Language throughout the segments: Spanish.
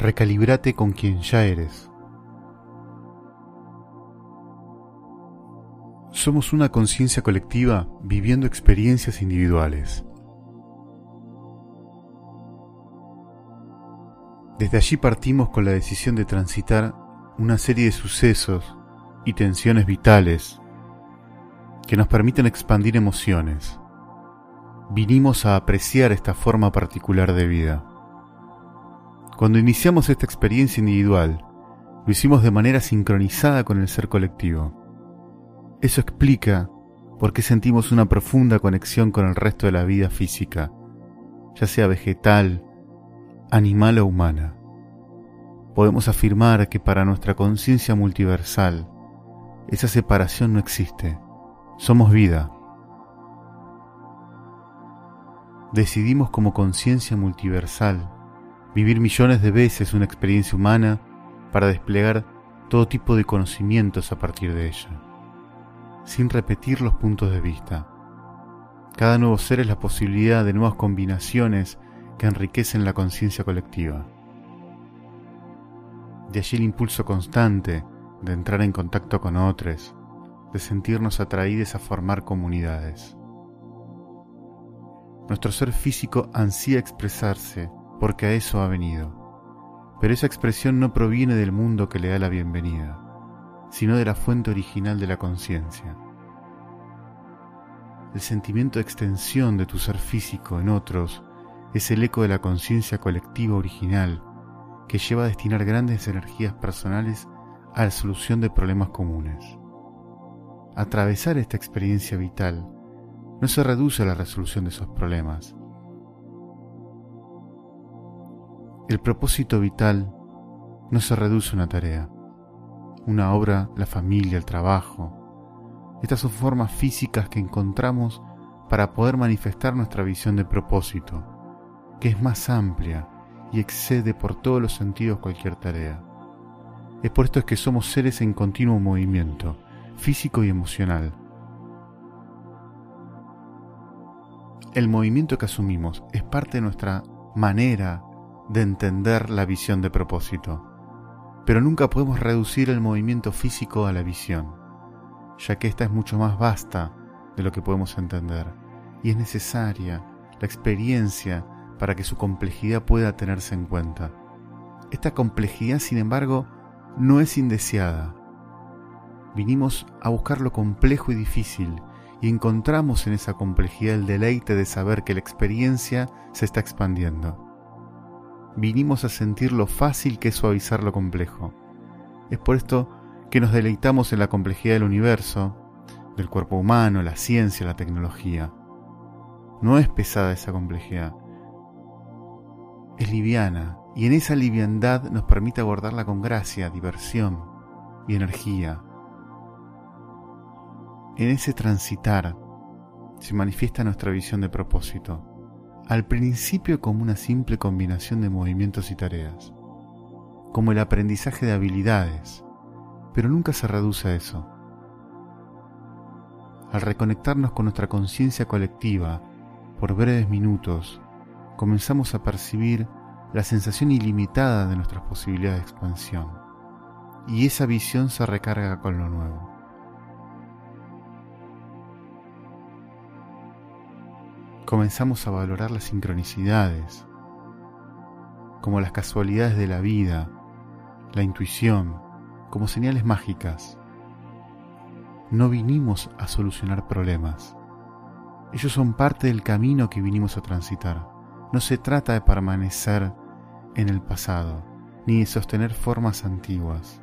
recalibrate con quien ya eres. Somos una conciencia colectiva viviendo experiencias individuales. Desde allí partimos con la decisión de transitar una serie de sucesos y tensiones vitales que nos permiten expandir emociones. Vinimos a apreciar esta forma particular de vida. Cuando iniciamos esta experiencia individual, lo hicimos de manera sincronizada con el ser colectivo. Eso explica por qué sentimos una profunda conexión con el resto de la vida física, ya sea vegetal, animal o humana. Podemos afirmar que para nuestra conciencia multiversal, esa separación no existe. Somos vida. Decidimos como conciencia multiversal vivir millones de veces una experiencia humana para desplegar todo tipo de conocimientos a partir de ella, sin repetir los puntos de vista. Cada nuevo ser es la posibilidad de nuevas combinaciones que enriquecen la conciencia colectiva. De allí el impulso constante de entrar en contacto con otros, de sentirnos atraídos a formar comunidades. Nuestro ser físico ansía expresarse porque a eso ha venido, pero esa expresión no proviene del mundo que le da la bienvenida, sino de la fuente original de la conciencia. El sentimiento de extensión de tu ser físico en otros es el eco de la conciencia colectiva original que lleva a destinar grandes energías personales a la solución de problemas comunes. Atravesar esta experiencia vital no se reduce a la resolución de esos problemas. El propósito vital no se reduce a una tarea, una obra, la familia, el trabajo. Estas son formas físicas que encontramos para poder manifestar nuestra visión de propósito, que es más amplia y excede por todos los sentidos cualquier tarea. Es por esto que somos seres en continuo movimiento, físico y emocional. El movimiento que asumimos es parte de nuestra manera de entender la visión de propósito, pero nunca podemos reducir el movimiento físico a la visión, ya que esta es mucho más vasta de lo que podemos entender, y es necesaria la experiencia para que su complejidad pueda tenerse en cuenta. Esta complejidad, sin embargo, no es indeseada. Vinimos a buscar lo complejo y difícil y encontramos en esa complejidad el deleite de saber que la experiencia se está expandiendo. Vinimos a sentir lo fácil que es suavizar lo complejo. Es por esto que nos deleitamos en la complejidad del universo, del cuerpo humano, la ciencia, la tecnología. No es pesada esa complejidad, es liviana y en esa liviandad nos permite abordarla con gracia, diversión y energía. En ese transitar se manifiesta nuestra visión de propósito, al principio como una simple combinación de movimientos y tareas, como el aprendizaje de habilidades, pero nunca se reduce a eso. Al reconectarnos con nuestra conciencia colectiva por breves minutos, comenzamos a percibir la sensación ilimitada de nuestras posibilidades de expansión, y esa visión se recarga con lo nuevo. Comenzamos a valorar las sincronicidades, como las casualidades de la vida, la intuición, como señales mágicas. No vinimos a solucionar problemas. Ellos son parte del camino que vinimos a transitar. No se trata de permanecer en el pasado, ni de sostener formas antiguas.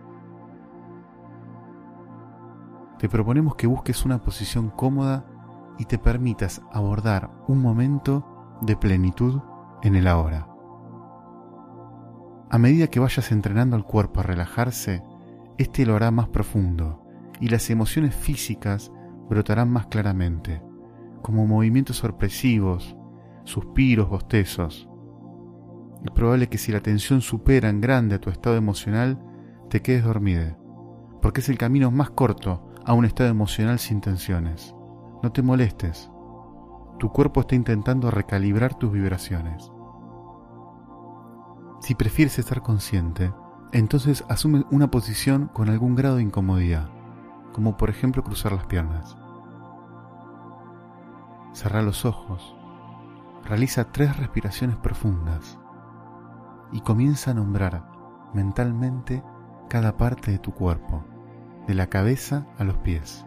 Te proponemos que busques una posición cómoda y te permitas abordar un momento de plenitud en el ahora. A medida que vayas entrenando al cuerpo a relajarse, éste lo hará más profundo y las emociones físicas brotarán más claramente, como movimientos sorpresivos, suspiros, bostezos. Es probable que si la tensión supera en grande tu estado emocional, te quedes dormida, porque es el camino más corto a un estado emocional sin tensiones. No te molestes. Tu cuerpo está intentando recalibrar tus vibraciones. Si prefieres estar consciente, entonces asume una posición con algún grado de incomodidad, como por ejemplo cruzar las piernas. Cerra los ojos, realiza tres respiraciones profundas y comienza a nombrar mentalmente cada parte de tu cuerpo, de la cabeza a los pies,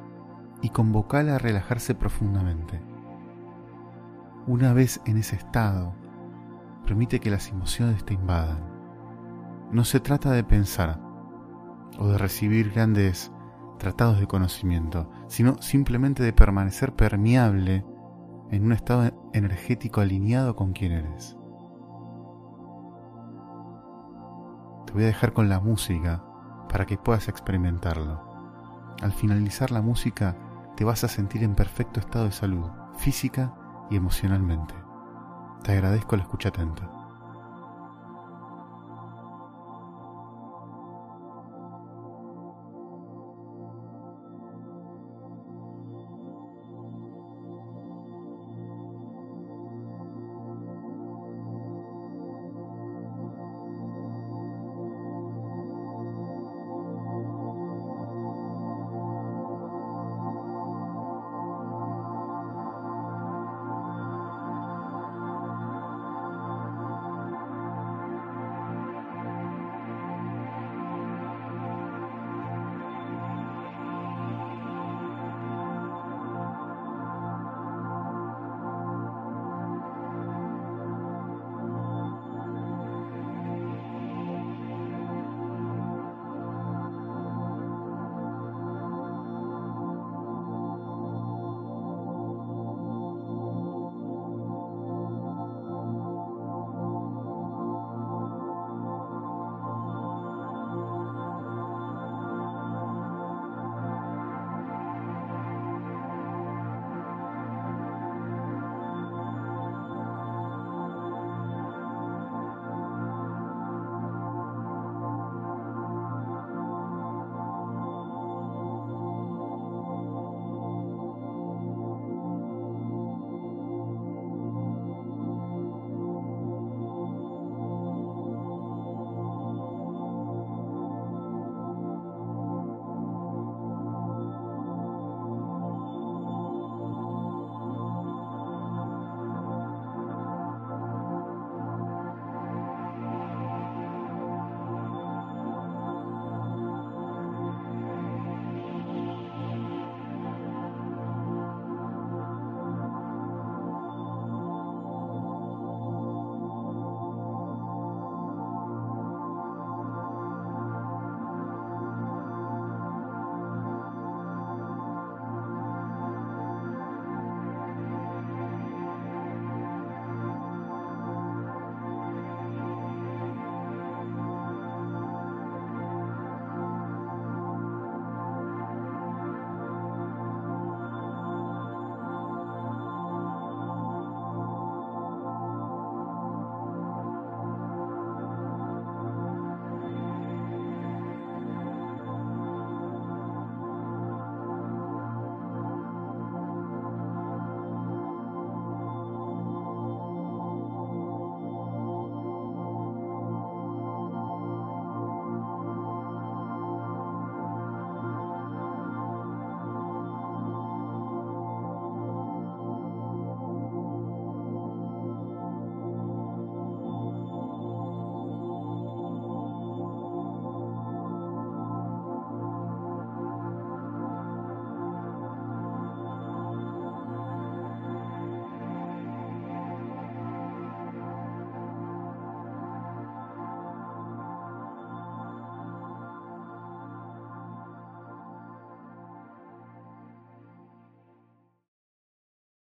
y convocala a relajarse profundamente. Una vez en ese estado, permite que las emociones te invadan. No se trata de pensar o de recibir grandes tratados de conocimiento, sino simplemente de permanecer permeable en un estado energético alineado con quien eres. Te voy a dejar con la música para que puedas experimentarlo. Al finalizar la música te vas a sentir en perfecto estado de salud, física y emocionalmente. Te agradezco la escucha atenta.